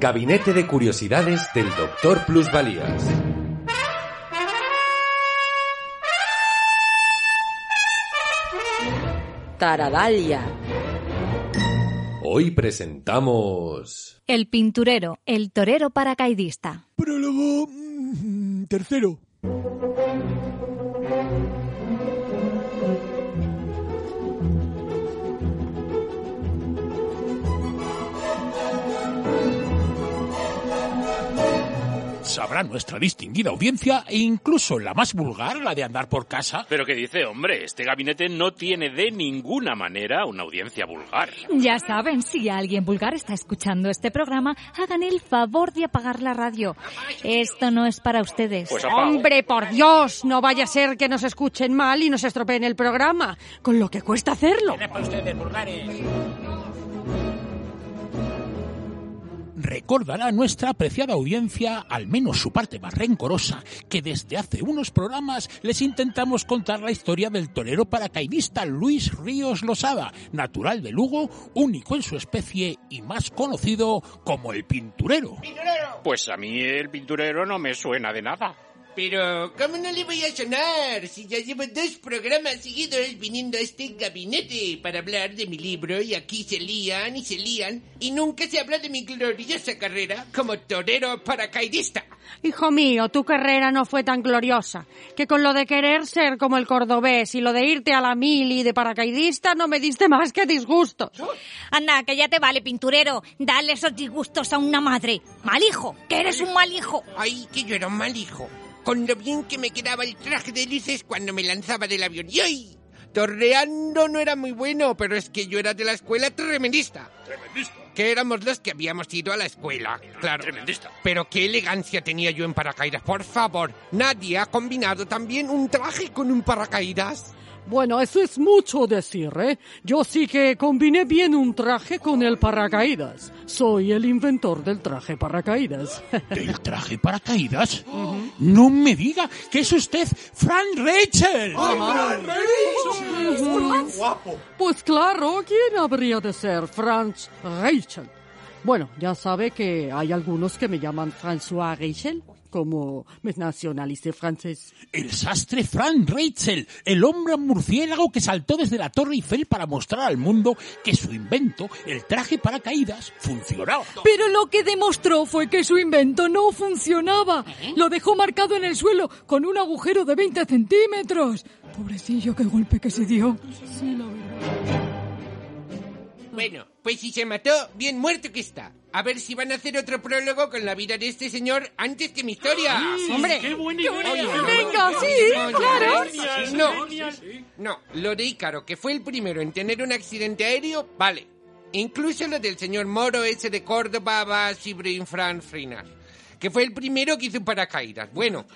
Gabinete de Curiosidades del Doctor Plusvalías. Taradalia. Hoy presentamos... El pinturero, el torero paracaidista. Prólogo mm, tercero. Sabrá nuestra distinguida audiencia e incluso la más vulgar, la de andar por casa. Pero que dice, hombre, este gabinete no tiene de ninguna manera una audiencia vulgar. Ya saben, si alguien vulgar está escuchando este programa, hagan el favor de apagar la radio. Esto no es para ustedes. Pues. Hombre, por Dios, no vaya a ser que nos escuchen mal y nos estropeen el programa, con lo que cuesta hacerlo. para ustedes, vulgares. Recordará nuestra apreciada audiencia, al menos su parte más rencorosa, que desde hace unos programas les intentamos contar la historia del torero paracaidista Luis Ríos Losada, natural de Lugo, único en su especie y más conocido como el pinturero. Pues a mí el pinturero no me suena de nada. Pero, ¿cómo no le voy a sonar si ya llevo dos programas seguidos viniendo a este gabinete para hablar de mi libro y aquí se lían y se lían y nunca se habla de mi gloriosa carrera como torero paracaidista? Hijo mío, tu carrera no fue tan gloriosa, que con lo de querer ser como el cordobés y lo de irte a la mili de paracaidista no me diste más que disgustos. Anda, que ya te vale, pinturero. Dale esos disgustos a una madre. Mal hijo, que eres un mal hijo. Ay, que yo era un mal hijo. Con lo bien que me quedaba el traje de luces cuando me lanzaba del avión. ¡Y ay! Torreando no era muy bueno, pero es que yo era de la escuela tremendista. Tremendista. Que éramos los que habíamos ido a la escuela. Claro. Tremendista. Pero qué elegancia tenía yo en paracaídas, por favor. Nadie ha combinado también un traje con un paracaídas. Bueno, eso es mucho decir, ¿eh? Yo sí que combiné bien un traje con el paracaídas. Soy el inventor del traje paracaídas. ¿Del traje paracaídas? No me diga que es usted Frank Rachel. Pues claro, ¿quién habría de ser Franz Rachel? Bueno, ya sabe que hay algunos que me llaman François Rachel, como me nacionalicé francés. El sastre Frank Rachel, el hombre murciélago que saltó desde la Torre Eiffel para mostrar al mundo que su invento, el traje paracaídas, funcionaba. Pero lo que demostró fue que su invento no funcionaba. Lo dejó marcado en el suelo con un agujero de 20 centímetros. Pobrecillo, qué golpe que se dio. Bueno, pues si se mató, bien muerto que está. A ver si van a hacer otro prólogo con la vida de este señor antes que mi historia. ¡Hombre! ¡Qué buena idea! Venga, sí, claro. No, no, lo de Ícaro, que fue el primero en tener un accidente aéreo, vale. Incluso lo del señor Moro ese de Córdoba, Basibrin, Fran Frinas. Que fue el primero que hizo un paracaídas. Bueno,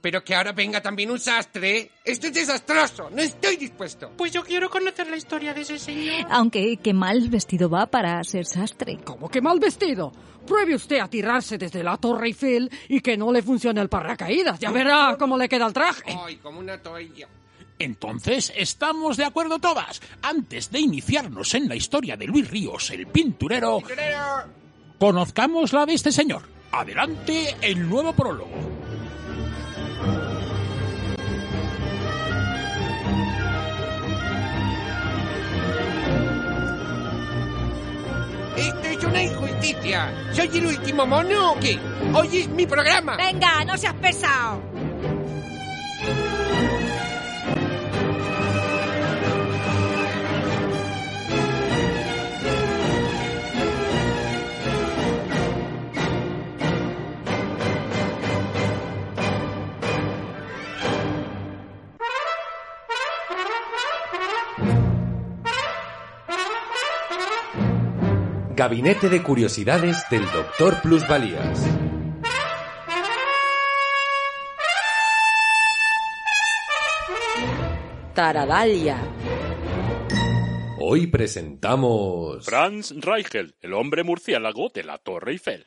pero que ahora venga también un sastre. Esto es desastroso. No estoy dispuesto. Pues yo quiero conocer la historia de ese señor. Aunque qué mal vestido va para ser sastre. ¿Cómo que mal vestido? Pruebe usted a tirarse desde la Torre Eiffel y que no le funcione el paracaídas. Ya verá cómo le queda el traje. Ay, como una toalla. Entonces, ¿estamos de acuerdo todas? Antes de iniciarnos en la historia de Luis Ríos, el pinturero, conozcamos la de este señor. Adelante el nuevo prólogo. Esto es una injusticia. ¿Soy el último mono o qué? Hoy es mi programa. Venga, no seas pesado. Gabinete de Curiosidades del Doctor Plusvalías. Taradalia. Hoy presentamos... Franz Reichel, el hombre murciélago de la Torre Eiffel.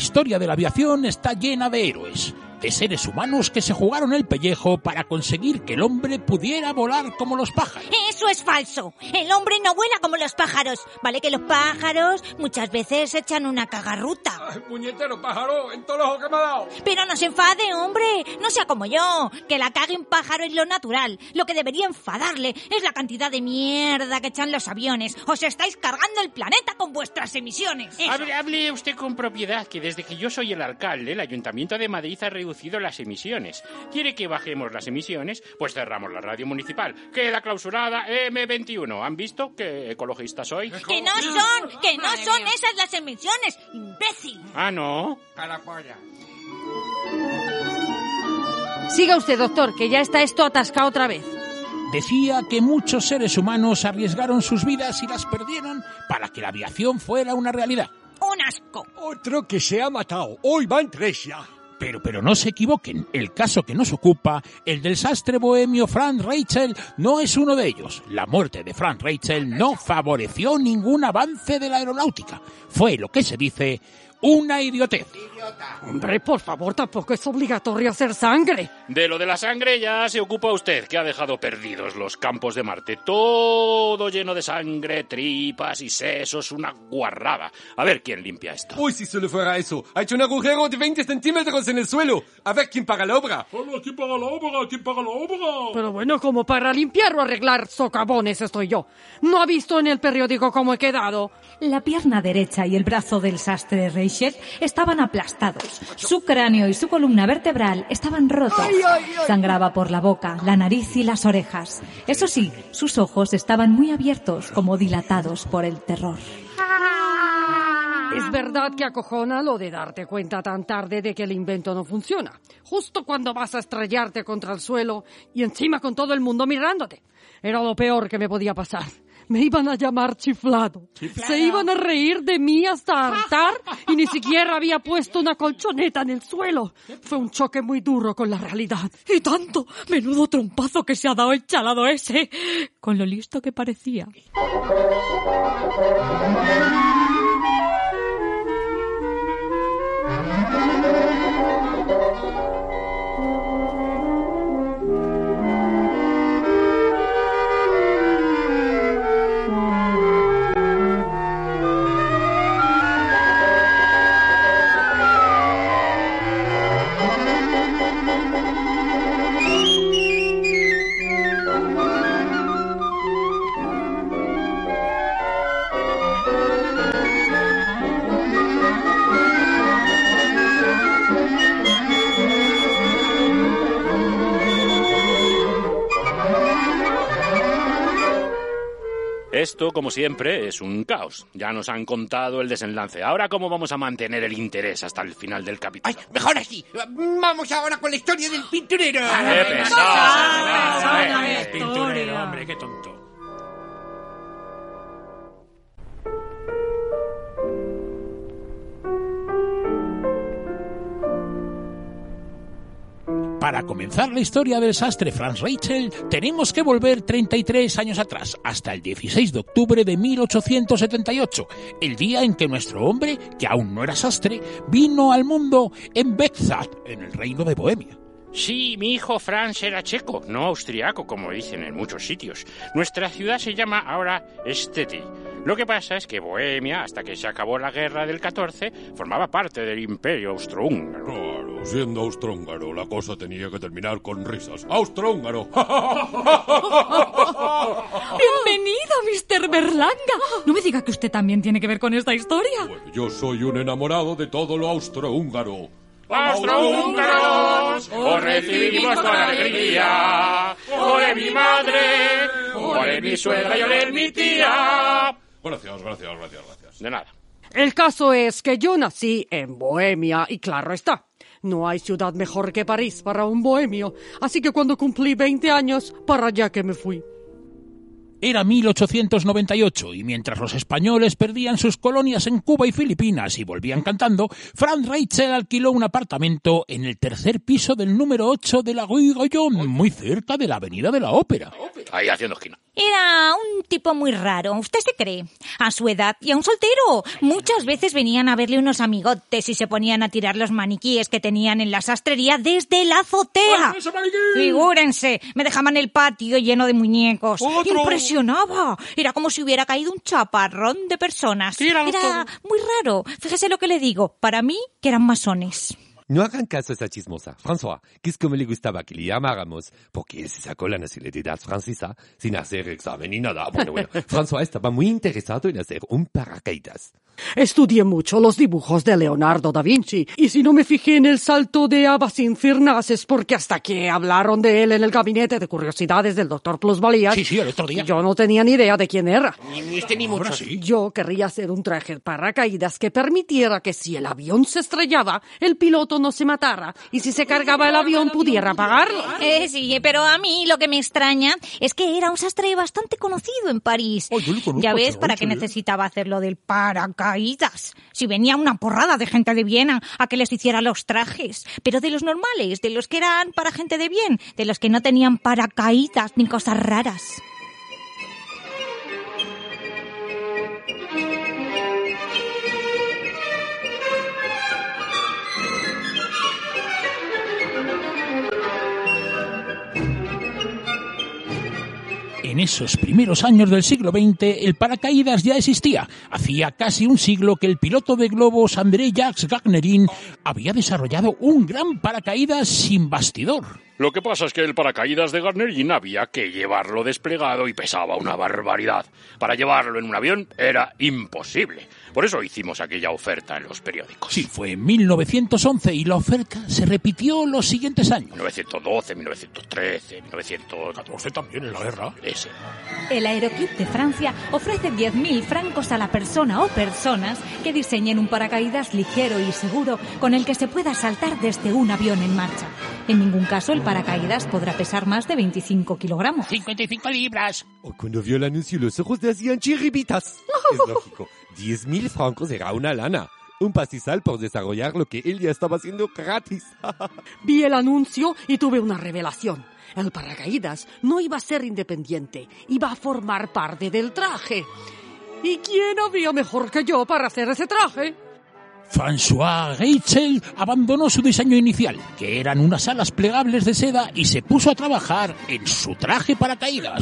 Historia de la aviación está llena de héroes. De seres humanos que se jugaron el pellejo para conseguir que el hombre pudiera volar como los pájaros. Eso es falso. El hombre no vuela como los pájaros. Vale que los pájaros muchas veces echan una cagarruta. Ay, puñetero pájaro, en todo ojo que me ha dado. Pero no se enfade, hombre. No sea como yo, que la cague un pájaro es lo natural. Lo que debería enfadarle es la cantidad de mierda que echan los aviones. Os estáis cargando el planeta con vuestras emisiones. Hable usted con propiedad, que desde que yo soy el alcalde, el Ayuntamiento de Madrid ha reducido las emisiones. ¿Quiere que bajemos las emisiones? Pues cerramos la radio municipal. Queda clausurada M21. ¿Han visto qué ecologista soy? Que no son, que no son esas las emisiones, imbécil. Ah, ¿no? Carapolla. Siga usted, doctor, que ya está esto atascado otra vez. Decía que muchos seres humanos arriesgaron sus vidas y las perdieron para que la aviación fuera una realidad. Un asco. Otro que se ha matado. Hoy van tres ya. Pero, pero no se equivoquen, el caso que nos ocupa, el del sastre bohemio Frank Rachel, no es uno de ellos. La muerte de Frank Rachel no favoreció ningún avance de la aeronáutica. Fue lo que se dice una idiotez. Hombre, por favor, tampoco es obligatorio hacer sangre. De lo de la sangre ya se ocupa usted, que ha dejado perdidos los campos de Marte. Todo lleno de sangre, tripas y sesos, una guarrada. A ver quién limpia esto. Uy, si solo fuera eso. Ha hecho un agujero de 20 centímetros en el suelo. A ver quién paga la obra. ¿Quién paga la obra? ¿Quién paga la obra? Pero bueno, como para limpiar o arreglar socavones estoy yo. ¿No ha visto en el periódico cómo he quedado? La pierna derecha y el brazo del sastre Estaban aplastados. Su cráneo y su columna vertebral estaban rotos. Sangraba por la boca, la nariz y las orejas. Eso sí, sus ojos estaban muy abiertos, como dilatados por el terror. Es verdad que acojona lo de darte cuenta tan tarde de que el invento no funciona. Justo cuando vas a estrellarte contra el suelo y encima con todo el mundo mirándote. Era lo peor que me podía pasar. Me iban a llamar chiflado. Se iban a reír de mí hasta hartar y ni siquiera había puesto una colchoneta en el suelo. Fue un choque muy duro con la realidad. Y tanto, menudo trompazo que se ha dado el chalado ese, con lo listo que parecía. Esto, como siempre, es un caos. Ya nos han contado el desenlace. Ahora, ¿cómo vamos a mantener el interés hasta el final del capítulo? Ay, mejor así. Vamos ahora con la historia del pinturero. ¡Qué pesado! qué tonto. Para comenzar la historia del sastre Franz Rachel, tenemos que volver 33 años atrás, hasta el 16 de octubre de 1878, el día en que nuestro hombre, que aún no era sastre, vino al mundo en Bexat, en el reino de Bohemia. Sí, mi hijo Franz era checo, no austriaco, como dicen en muchos sitios. Nuestra ciudad se llama ahora Steti. Lo que pasa es que Bohemia, hasta que se acabó la guerra del 14, formaba parte del imperio austrohúngaro. Siendo austrohúngaro, la cosa tenía que terminar con risas. ¡Austrohúngaro! Bienvenido, Mr. Berlanga. No me diga que usted también tiene que ver con esta historia. Yo soy un enamorado de todo lo austrohúngaro. ¡Austrohúngaros! ¡Os recibimos con alegría! ¡Ole mi madre! ¡Ole mi suegra y ole mi tía! Gracias, gracias, gracias, gracias. De nada. El caso es que yo nací en Bohemia y claro está. No hay ciudad mejor que París para un bohemio, así que cuando cumplí 20 años, para allá que me fui. Era 1898 y mientras los españoles perdían sus colonias en Cuba y Filipinas y volvían cantando, Frank Rachel alquiló un apartamento en el tercer piso del número 8 de la Rue Goyon, muy cerca de la Avenida de la Ópera. Ahí haciendo esquina. Era un tipo muy raro, ¿usted se cree? A su edad y a un soltero. Muchas veces venían a verle unos amigotes y se ponían a tirar los maniquíes que tenían en la sastrería desde la azotea. Figúrense, me dejaban el patio lleno de muñecos. Impresionaba. Era como si hubiera caído un chaparrón de personas. Era muy raro. Fíjese lo que le digo. Para mí, que eran masones. No hagan caso a esa chismosa. François, que es como le gustaba que le llamáramos, porque él se sacó la nacionalidad francesa sin hacer examen ni nada. Bueno, bueno, François estaba muy interesado en hacer un paracaídas. Estudié mucho los dibujos de Leonardo da Vinci, y si no me fijé en el salto de Abbas Infernal es porque hasta que hablaron de él en el gabinete de curiosidades del doctor Plusvalías, Sí, sí, el otro día. yo no tenía ni idea de quién era. Ni, usted ni mucho. Yo querría hacer un traje de paracaídas que permitiera que si el avión se estrellaba, el piloto no se matara, y si se cargaba el avión pudiera apagarlo. Eh, sí, pero a mí lo que me extraña es que era un sastre bastante conocido en París. Oh, yo le conozco ya ves para qué necesitaba hacerlo del paracaídas. Si venía una porrada de gente de Viena a que les hiciera los trajes. Pero de los normales, de los que eran para gente de bien, de los que no tenían paracaídas ni cosas raras. En esos primeros años del siglo XX, el paracaídas ya existía. Hacía casi un siglo que el piloto de globos André Jacques Gagnerin había desarrollado un gran paracaídas sin bastidor. Lo que pasa es que el paracaídas de Garnerin había que llevarlo desplegado y pesaba una barbaridad. Para llevarlo en un avión era imposible. Por eso hicimos aquella oferta en los periódicos. Sí, fue en 1911 y la oferta se repitió los siguientes años. 1912, 1913, 1914 también en la guerra. Ese. El Aeroclub de Francia ofrece 10.000 francos a la persona o personas que diseñen un paracaídas ligero y seguro con el que se pueda saltar desde un avión en marcha. En ningún caso el paracaídas podrá pesar más de 25 kilogramos. 55 libras. Oh, cuando vio el anuncio, los ojos le hacían chirribitas. Es lógico. 10.000 francos era una lana. Un pastizal por desarrollar lo que él ya estaba haciendo gratis. Vi el anuncio y tuve una revelación. El paracaídas no iba a ser independiente, iba a formar parte del traje. ¿Y quién habría mejor que yo para hacer ese traje? François Rachel abandonó su diseño inicial, que eran unas alas plegables de seda, y se puso a trabajar en su traje paracaídas.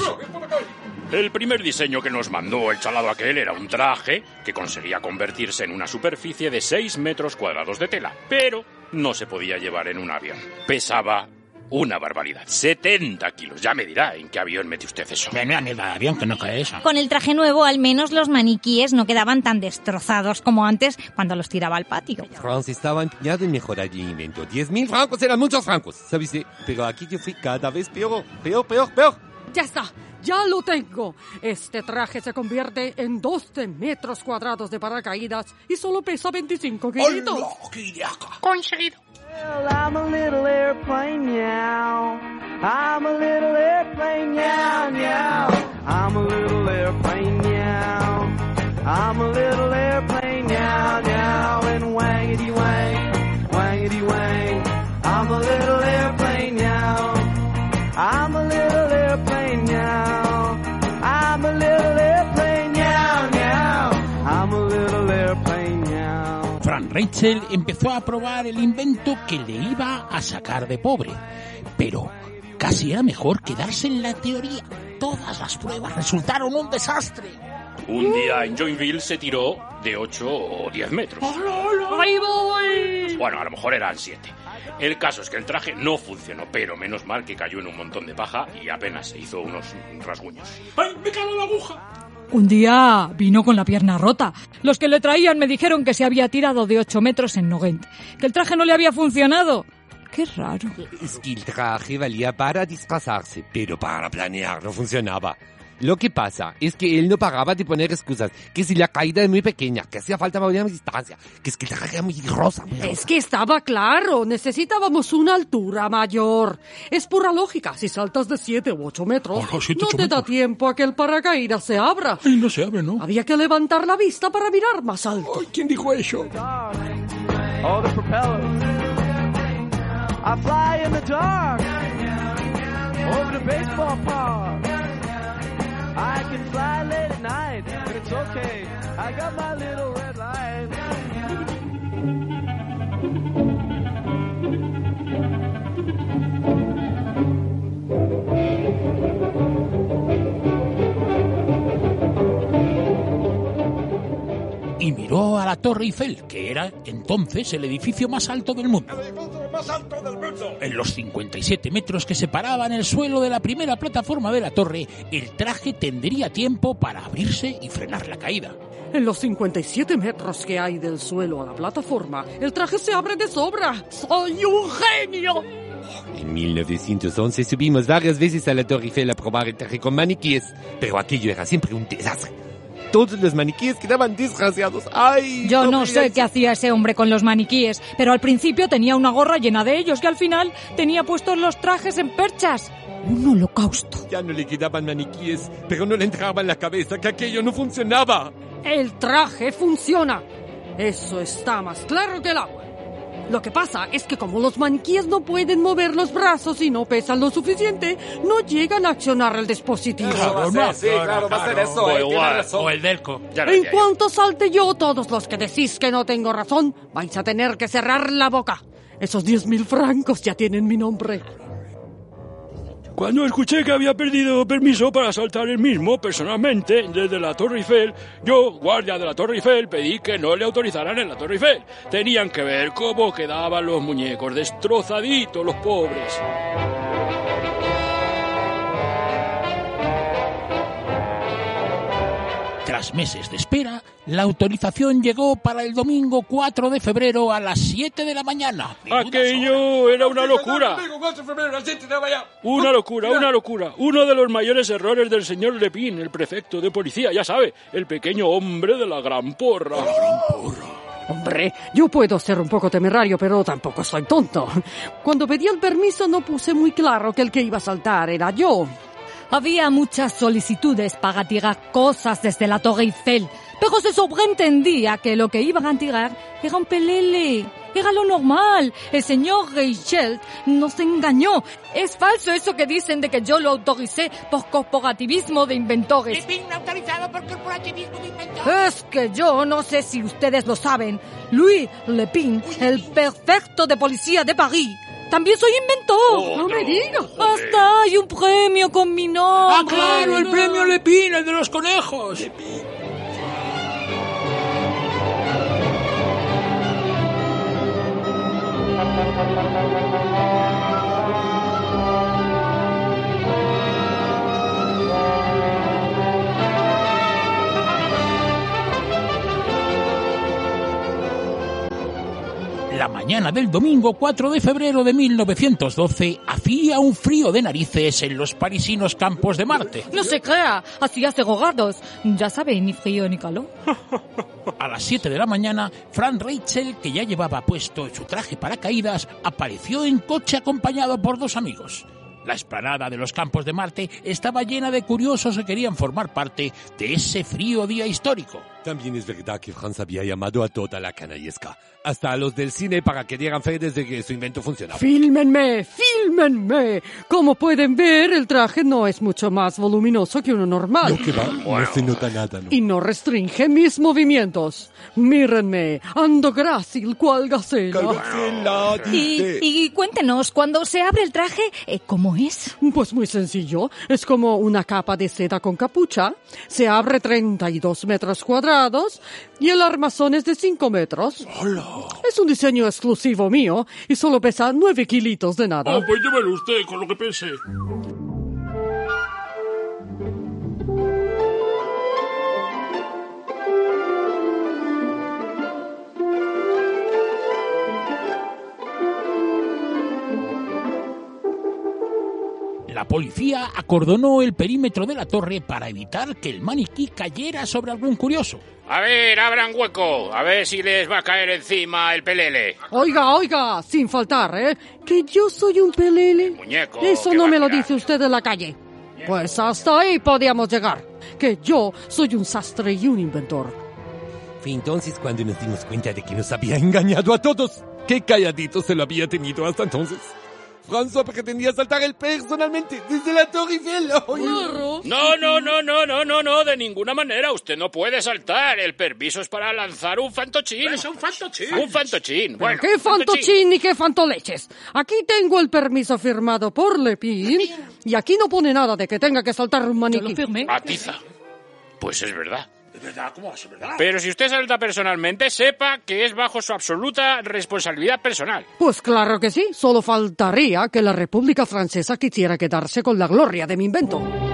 El primer diseño que nos mandó el chalado aquel era un traje que conseguía convertirse en una superficie de 6 metros cuadrados de tela, pero no se podía llevar en un avión. Pesaba una barbaridad, 70 kilos. Ya me dirá en qué avión mete usted eso. Ven, ven, el avión que no cae eso. Con el traje nuevo, al menos los maniquíes no quedaban tan destrozados como antes cuando los tiraba al patio. France estaba empeñado en mejorar el invento. 10.000 francos eran muchos francos, ¿sabes? Pero aquí yo fui cada vez peor, peor, peor, peor. Ya está, ya lo tengo. Este traje se convierte en 12 metros cuadrados de paracaídas y solo pesa 25 kilitos. Conseguido. Well, I'm a little airplane meow. I'm a little airplane Rachel empezó a probar el invento que le iba a sacar de pobre. Pero casi era mejor quedarse en la teoría. Todas las pruebas resultaron un desastre. Un día en Joinville se tiró de 8 o 10 metros. ¡Ahí voy! Bueno, a lo mejor eran 7. El caso es que el traje no funcionó, pero menos mal que cayó en un montón de paja y apenas se hizo unos rasguños. ¡Ay, me cago la aguja! Un día vino con la pierna rota. Los que le traían me dijeron que se había tirado de 8 metros en Nogent, que el traje no le había funcionado. Qué raro. Es que el traje valía para disfrazarse, pero para planear no funcionaba. Lo que pasa es que él no paraba de poner excusas, que si la caída es muy pequeña, que hacía falta más distancia, que es que traje era muy rosa. muy Es rosa. que estaba claro, necesitábamos una altura mayor. Es pura lógica, si saltas de 7 u 8 metros, Hola, siete, no ocho te da metros. tiempo a que el paracaídas se abra. Ay, no se abre, ¿no? Había que levantar la vista para mirar más alto. ¿Quién dijo eso? all the propellers. I fly in the dark over the baseball park. I can fly late at night, but it's okay. I got my little red light. Miró a la Torre Eiffel, que era entonces el edificio más alto del mundo. En los 57 metros que separaban el suelo de la primera plataforma de la torre, el traje tendría tiempo para abrirse y frenar la caída. En los 57 metros que hay del suelo a la plataforma, el traje se abre de sobra. ¡Soy un genio! En 1911 subimos varias veces a la Torre Eiffel a probar el traje con maniquíes, pero aquello era siempre un desastre. Todos los maniquíes quedaban desgraciados. ¡Ay! Yo no podía sé qué hacía ese hombre con los maniquíes, pero al principio tenía una gorra llena de ellos y al final tenía puestos los trajes en perchas. Un holocausto. Ya no le quedaban maniquíes, pero no le entraba en la cabeza que aquello no funcionaba. El traje funciona. Eso está más claro que el agua. Lo que pasa es que como los maniquíes no pueden mover los brazos y no pesan lo suficiente, no llegan a accionar el dispositivo. Claro, no, Sí, claro, va a ser eso, O eh, tiene igual, razón. o el delco. Ya En yo. cuanto salte yo, todos los que decís que no tengo razón, vais a tener que cerrar la boca. Esos 10.000 francos ya tienen mi nombre. Cuando escuché que había perdido permiso para saltar el mismo, personalmente, desde la Torre Eiffel, yo, guardia de la Torre Eiffel, pedí que no le autorizaran en la Torre Eiffel. Tenían que ver cómo quedaban los muñecos, destrozaditos los pobres. Tras meses de espera, la autorización llegó para el domingo 4 de febrero a las 7 de la mañana. Aquello era una locura. Una locura, una locura. Uno de los mayores errores del señor Lepin, el prefecto de policía, ya sabe, el pequeño hombre de la gran porra. Hombre, yo puedo ser un poco temerario, pero tampoco soy tonto. Cuando pedí el permiso no puse muy claro que el que iba a saltar era yo. Había muchas solicitudes para tirar cosas desde la Torre Eiffel, pero se sobreentendía que lo que iban a tirar era un pelele. Era lo normal. El señor Reichelt nos engañó. Es falso eso que dicen de que yo lo autoricé por corporativismo de inventores. autorizado por corporativismo de inventores. Es que yo no sé si ustedes lo saben. Louis Lepin, el perfecto de policía de París, también soy inventor. no me digas. Hasta hay un premio con mi nombre. ¡Ah, claro! ¡El premio Lepin, el de los conejos! La Thank you. Mañana del domingo 4 de febrero de 1912 hacía un frío de narices en los parisinos campos de Marte. No se crea, cero grados. Ya sabe, ni frío ni calor. A las 7 de la mañana, Frank Rachel, que ya llevaba puesto su traje para caídas, apareció en coche acompañado por dos amigos. La esplanada de los campos de Marte estaba llena de curiosos que querían formar parte de ese frío día histórico. También es verdad que Franz había llamado a toda la canallesca, hasta a los del cine para que dieran fe desde que su invento funcionaba. ¡Fílmenme! ¡Fílmenme! Como pueden ver, el traje no es mucho más voluminoso que uno normal. que va, no se nota nada, ¿no? Y no restringe mis movimientos. Mírenme, ando grácil cual gacela. Y, y cuéntenos, cuando se abre el traje, eh, ¿cómo es? Pues muy sencillo. Es como una capa de seda con capucha. Se abre 32 metros cuadrados y el armazón es de 5 metros. Es un diseño exclusivo mío y solo pesa 9 kilitos de nada. Oh, pues llévelo usted con lo que pensé. La policía acordonó el perímetro de la torre para evitar que el maniquí cayera sobre algún curioso. A ver, abran hueco, a ver si les va a caer encima el pelele. Oiga, oiga, sin faltar, ¿eh? Que yo soy un pelele. Muñeco. Eso ¿qué no me lo dice usted en la calle. Pues hasta ahí podíamos llegar. Que yo soy un sastre y un inventor. Fue entonces cuando nos dimos cuenta de que nos había engañado a todos. Qué calladito se lo había tenido hasta entonces. François pretendía saltar él personalmente desde la Torre Eiffel. No, no, no, no, no, no, no, de ninguna manera. Usted no puede saltar. El permiso es para lanzar un fantochín. Es un fantochín. Un fantochín. Bueno, ¿Qué fantochín. ni qué fantoleches? Aquí tengo el permiso firmado por Lepin y aquí no pone nada de que tenga que saltar un maniquí. Atiza. Pues es verdad. ¿De verdad? ¿Cómo va a ser verdad? Pero si usted salta personalmente, sepa que es bajo su absoluta responsabilidad personal. Pues claro que sí, solo faltaría que la República Francesa quisiera quedarse con la gloria de mi invento.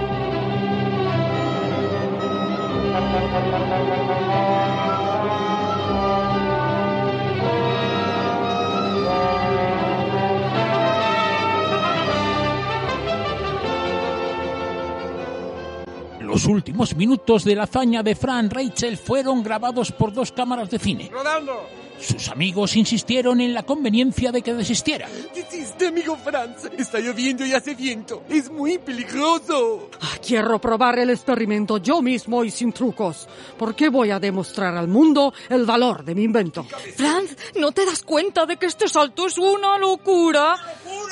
Los últimos minutos de la hazaña de Fran Rachel fueron grabados por dos cámaras de cine. ¡Rodando! Sus amigos insistieron en la conveniencia de que desistiera. Desiste, amigo Franz. Está lloviendo y hace viento. Es muy peligroso. Ah, Quiero probar el experimento yo mismo y sin trucos, porque voy a demostrar al mundo el valor de mi invento. Franz, ¿no te das cuenta de que este salto es una locura?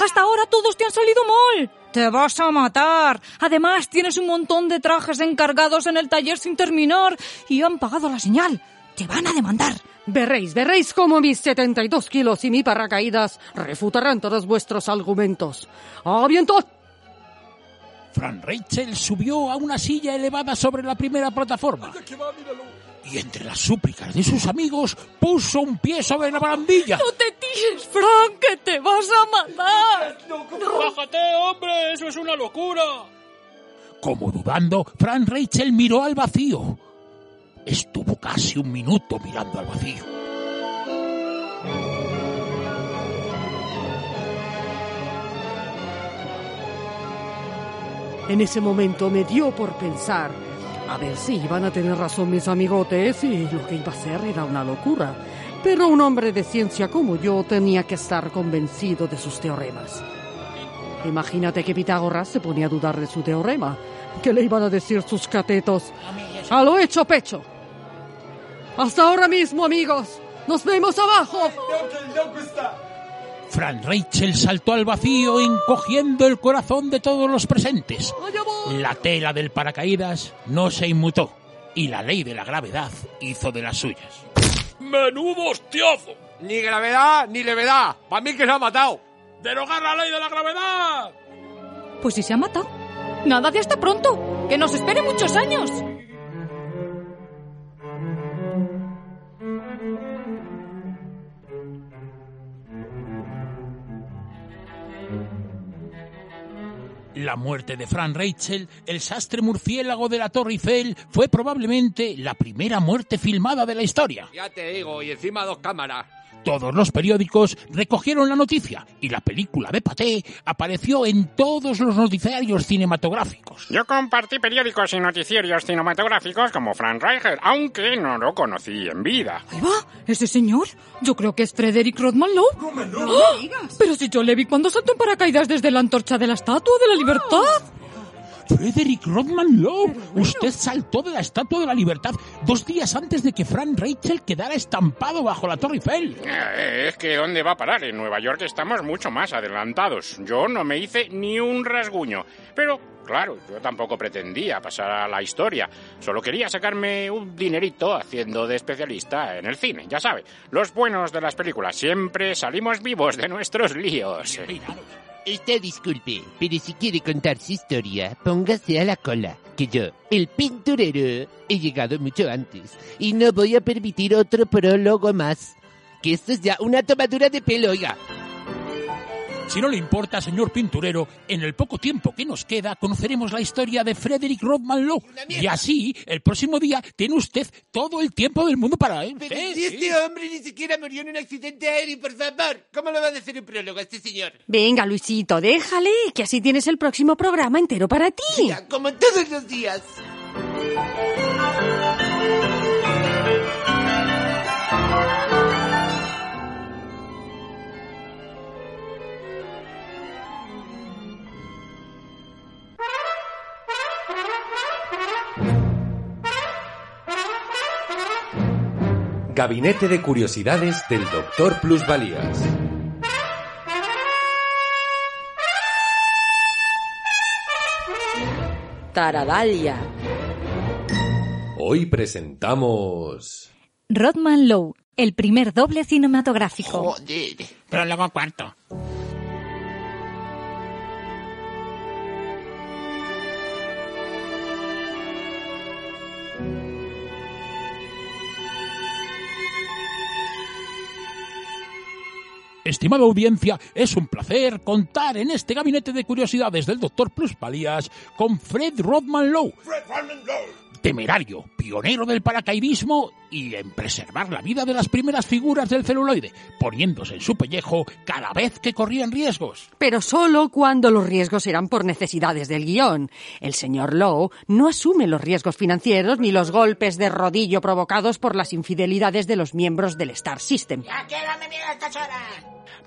Hasta ahora todos te han salido mal. Te vas a matar. Además, tienes un montón de trajes encargados en el taller sin terminar y han pagado la señal. Te van a demandar. Veréis, veréis cómo mis 72 kilos y mi paracaídas refutarán todos vuestros argumentos. ¡A viento! Fran Rachel subió a una silla elevada sobre la primera plataforma. Y entre las súplicas de sus amigos, puso un pie sobre la barandilla. No te tires, Frank, que te vas a matar. ¡Bájate, hombre! ¡Eso es una locura! Como dudando, Fran Rachel miró al vacío. Estuvo casi un minuto mirando al vacío. En ese momento me dio por pensar, a ver si iban a tener razón mis amigotes y lo que iba a hacer era una locura. Pero un hombre de ciencia como yo tenía que estar convencido de sus teoremas. Imagínate que Pitágoras se ponía a dudar de su teorema. ¿Qué le iban a decir sus catetos? A lo hecho pecho. Hasta ahora mismo, amigos. Nos vemos abajo. Fran Rachel saltó al vacío encogiendo el corazón de todos los presentes. La tela del paracaídas no se inmutó y la ley de la gravedad hizo de las suyas. ¡Menudo hostiazo! Ni gravedad ni levedad. Para mí que se ha matado. ¡Derogar la ley de la gravedad! Pues si se ha matado. Nada de hasta pronto. Que nos espere muchos años. La muerte de Fran Rachel, el sastre murciélago de la Torre Eiffel, fue probablemente la primera muerte filmada de la historia. Ya te digo, y encima dos cámaras. Todos los periódicos recogieron la noticia y la película de Paté apareció en todos los noticiarios cinematográficos. Yo compartí periódicos y noticiarios cinematográficos como Frank Reicher, aunque no lo conocí en vida. Ahí va, ese señor. Yo creo que es Frederick Rodman Lowe. ¡Ah! Pero si yo le vi cuando saltó en paracaídas desde la antorcha de la Estatua de la Libertad. Frederick Rodman Lowe, usted saltó de la Estatua de la Libertad dos días antes de que Frank Rachel quedara estampado bajo la Torre Eiffel. Eh, Es que ¿dónde va a parar? En Nueva York estamos mucho más adelantados. Yo no me hice ni un rasguño. Pero, claro, yo tampoco pretendía pasar a la historia. Solo quería sacarme un dinerito haciendo de especialista en el cine. Ya sabe, los buenos de las películas siempre salimos vivos de nuestros líos. Usted disculpe, pero si quiere contar su historia, póngase a la cola. Que yo, el pinturero, he llegado mucho antes. Y no voy a permitir otro prólogo más. Que esto es ya una tomadura de pelo, oiga. Si no le importa, señor pinturero, en el poco tiempo que nos queda conoceremos la historia de Frederick Rodman Lowe. Y así, el próximo día, tiene usted todo el tiempo del mundo para él. Pero si este hombre ni siquiera murió en un accidente aéreo, por favor. ¿Cómo le va a decir un prólogo a este señor? Venga, Luisito, déjale, que así tienes el próximo programa entero para ti. Mira, como todos los días. Gabinete de Curiosidades del Doctor Plusvalías. Taradalia. Hoy presentamos... Rodman Lowe, el primer doble cinematográfico. Pero luego cuarto. Estimada audiencia, es un placer contar en este gabinete de curiosidades del Dr. Plusvalías con Fred Rodman Lowe, temerario, pionero del paracaidismo y en preservar la vida de las primeras figuras del celuloide, poniéndose en su pellejo cada vez que corrían riesgos. Pero solo cuando los riesgos eran por necesidades del guion. El señor Lowe no asume los riesgos financieros ni los golpes de rodillo provocados por las infidelidades de los miembros del Star System.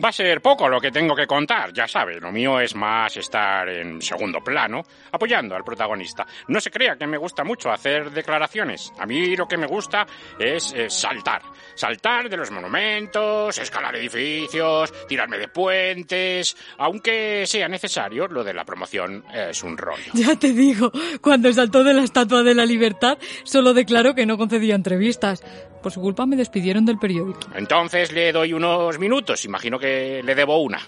Va a ser poco lo que tengo que contar, ya sabe, lo mío es más estar en segundo plano, apoyando al protagonista. No se crea que me gusta mucho hacer declaraciones. A mí lo que me gusta es eh, saltar. Saltar de los monumentos, escalar edificios, tirarme de puentes. Aunque sea necesario, lo de la promoción es un rollo. Ya te digo, cuando saltó de la Estatua de la Libertad, solo declaró que no concedía entrevistas. Por su culpa me despidieron del periódico. Entonces le doy unos minutos, imagino que le debo una.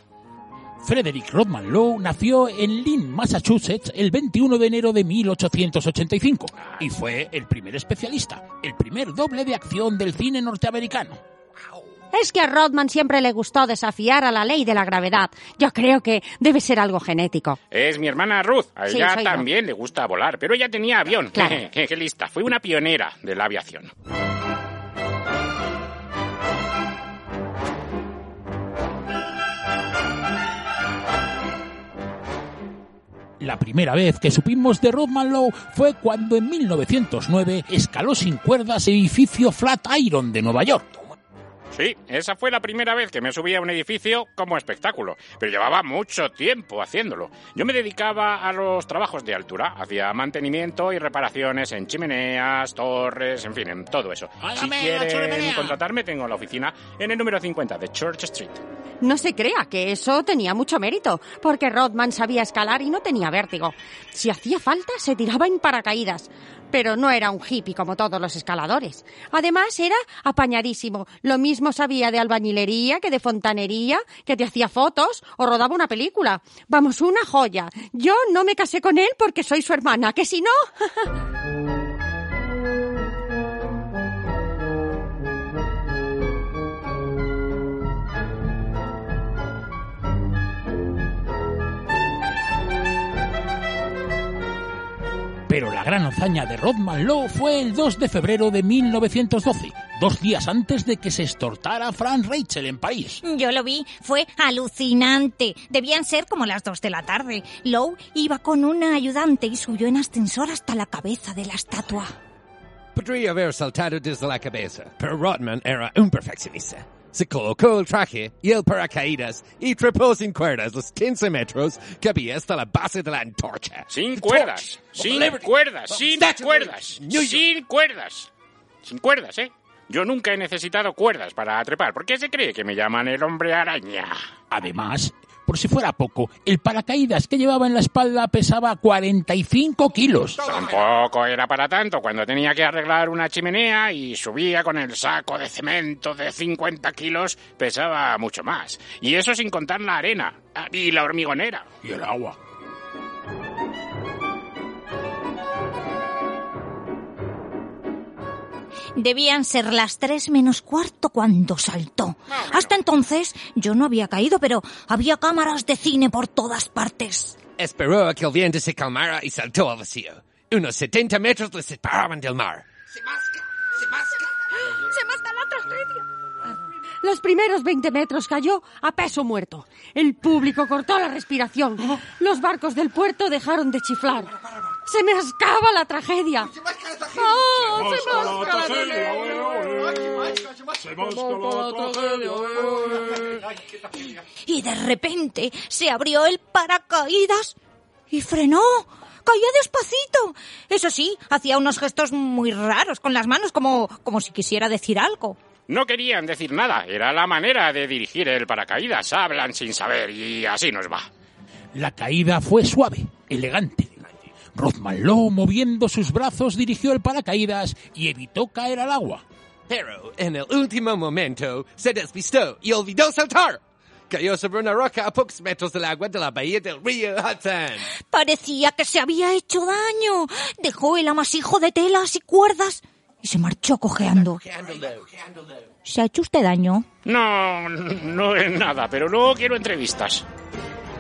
Frederick Rodman Lowe nació en Lynn, Massachusetts, el 21 de enero de 1885 y fue el primer especialista, el primer doble de acción del cine norteamericano. Es que a Rodman siempre le gustó desafiar a la ley de la gravedad. Yo creo que debe ser algo genético. Es mi hermana Ruth. A Sí, ella yo. también le gusta volar, pero ella tenía avión. Claro. qué lista. Fue una pionera de la aviación. La primera vez que supimos de Rodman Lowe fue cuando en 1909 escaló sin cuerdas el edificio Flatiron de Nueva York. Sí, esa fue la primera vez que me subí a un edificio como espectáculo, pero llevaba mucho tiempo haciéndolo. Yo me dedicaba a los trabajos de altura, hacía mantenimiento y reparaciones en chimeneas, torres, en fin, en todo eso. Si quieren contratarme, tengo la oficina en el número 50 de Church Street. No se crea que eso tenía mucho mérito, porque Rodman sabía escalar y no tenía vértigo. Si hacía falta, se tiraba en paracaídas. Pero no era un hippie como todos los escaladores. Además, era apañadísimo. Lo mismo sabía de albañilería que de fontanería, que te hacía fotos o rodaba una película. Vamos, una joya. Yo no me casé con él porque soy su hermana, que si no... Pero la gran hazaña de Rodman Lowe fue el 2 de febrero de 1912, dos días antes de que se estortara Frank Rachel en París. Yo lo vi, fue alucinante. Debían ser como las dos de la tarde. Lowe iba con una ayudante y subió en ascensor hasta la cabeza de la estatua. Podría haber saltado desde la cabeza, pero Rodman era un perfeccionista. Se colocó el traje y el paracaídas y trepó sin cuerdas los 15 metros que había hasta la base de la antorcha. Sin cuerdas, sin cuerdas, sin cuerdas, sin cuerdas. Sin cuerdas, ¿eh? Yo nunca he necesitado cuerdas para trepar. ¿Por qué se cree que me llaman el hombre araña? Además, por si fuera poco, el paracaídas que llevaba en la espalda pesaba 45 kilos. Tampoco era para tanto cuando tenía que arreglar una chimenea y subía con el saco de cemento de 50 kilos, pesaba mucho más. Y eso sin contar la arena ah, y la hormigonera. Y el agua. Debían ser las tres menos cuarto cuando saltó. Hasta entonces yo no había caído, pero había cámaras de cine por todas partes. Esperó a que el viento se calmara y saltó al vacío. Unos 70 metros le separaban del mar. ¡Se masca! ¡Se masca la tragedia! Los primeros 20 metros cayó a peso muerto. El público cortó la respiración. Los barcos del puerto dejaron de chiflar. Se me ascaba la tragedia. ¡Oh, se la tragedia! Se masca la tragedia. Y de repente se abrió el paracaídas y frenó. Caía despacito. Eso sí, hacía unos gestos muy raros con las manos, como, como si quisiera decir algo. No querían decir nada, era la manera de dirigir el paracaídas. Hablan sin saber y así nos va. La caída fue suave, elegante. Rothman Lowe, moviendo sus brazos, dirigió el paracaídas y evitó caer al agua. Pero en el último momento se despistó y olvidó saltar. Cayó sobre una roca a pocos metros del agua de la bahía del río Hudson. Parecía que se había hecho daño. Dejó el amasijo de telas y cuerdas y se marchó cojeando. ¿Se ha hecho usted daño? No, no es nada, pero no quiero entrevistas.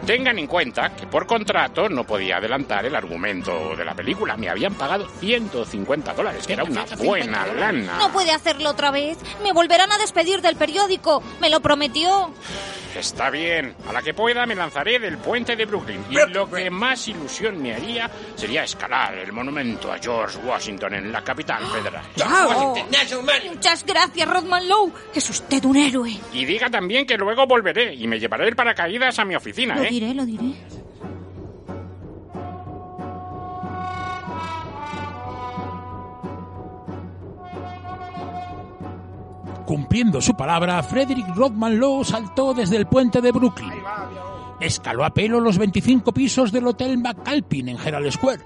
Tengan en cuenta que por contrato no podía adelantar el argumento de la película. Me habían pagado 150 dólares, que era una buena lana. No puede hacerlo otra vez. Me volverán a despedir del periódico. Me lo prometió. Está bien. A la que pueda me lanzaré del puente de Brooklyn. Y lo que más ilusión me haría sería escalar el monumento a George Washington en la capital federal. Muchas gracias, Rodman Lowe. Es usted un héroe. Y diga también que luego volveré y me llevaré el paracaídas a mi oficina, Lo ¿eh? diré, lo diré. Cumpliendo su palabra, Frederick Rodman Lowe saltó desde el puente de Brooklyn. Escaló a pelo los 25 pisos del Hotel McAlpin en Herald Square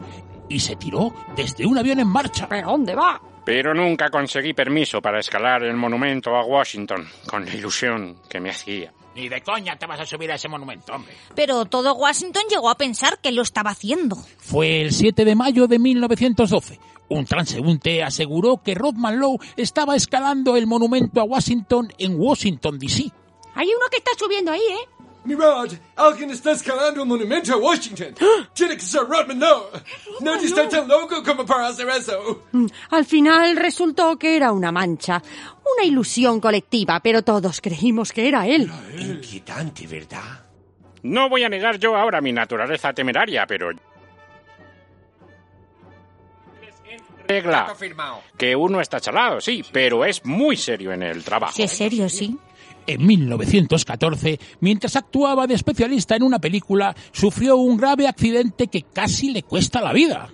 y se tiró desde un avión en marcha. ¿Pero dónde va? Pero nunca conseguí permiso para escalar el monumento a Washington, con la ilusión que me hacía. Ni de coña te vas a subir a ese monumento, hombre. Pero todo Washington llegó a pensar que lo estaba haciendo. Fue el 7 de mayo de 1912. Un transeúnte aseguró que Rodman Lowe estaba escalando el monumento a Washington en Washington, D.C. Hay uno que está subiendo ahí, ¿eh? Mirad, alguien está escalando un monumento a Washington. Tiene que ser Rodman Lowe. Nadie está tan loco como para hacer eso. Mm, Al final resultó que era una mancha, una ilusión colectiva, pero todos creímos que era él. Inquietante, ¿verdad? No voy a negar yo ahora mi naturaleza temeraria, pero... Regla. Que uno está chalado, sí, pero es muy serio en el trabajo. Si es serio, sí. En 1914, mientras actuaba de especialista en una película, sufrió un grave accidente que casi le cuesta la vida.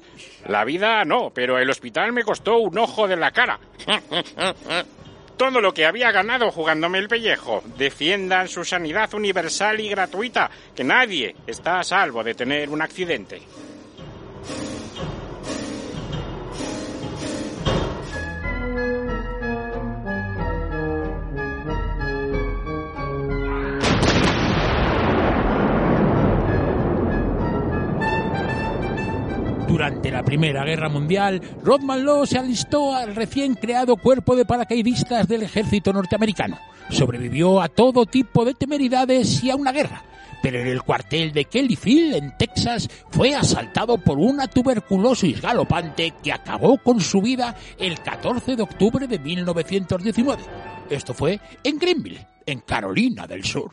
La vida no, pero el hospital me costó un ojo de la cara. Todo lo que había ganado jugándome el pellejo. Defiendan su sanidad universal y gratuita, que nadie está a salvo de tener un accidente. Durante la Primera Guerra Mundial, Rodman Lowe se alistó al recién creado cuerpo de paracaidistas del ejército norteamericano. Sobrevivió a todo tipo de temeridades y a una guerra. Pero en el cuartel de Kelly Field, en Texas, fue asaltado por una tuberculosis galopante que acabó con su vida el 14 de octubre de 1919. Esto fue en Greenville, en Carolina del Sur.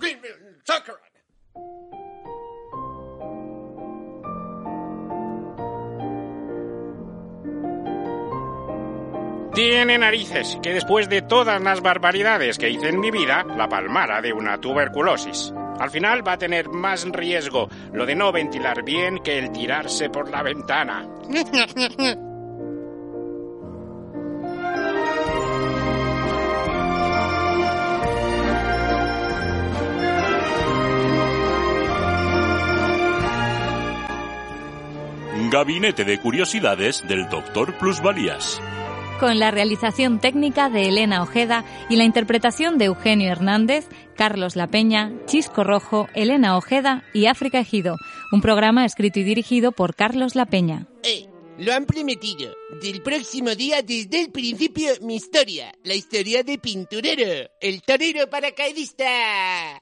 Tiene narices que después de todas las barbaridades que hice en mi vida, la palmara de una tuberculosis. Al final va a tener más riesgo lo de no ventilar bien que el tirarse por la ventana. Gabinete de Curiosidades del Doctor Plusvalías. Con la realización técnica de Elena Ojeda y la interpretación de Eugenio Hernández, Carlos La Peña, Chisco Rojo, Elena Ojeda y África Ejido. Un programa escrito y dirigido por Carlos La Peña. Eh, Lo han prometido. Del próximo día, desde el principio, mi historia. La historia de Pinturero, el torero paracaidista.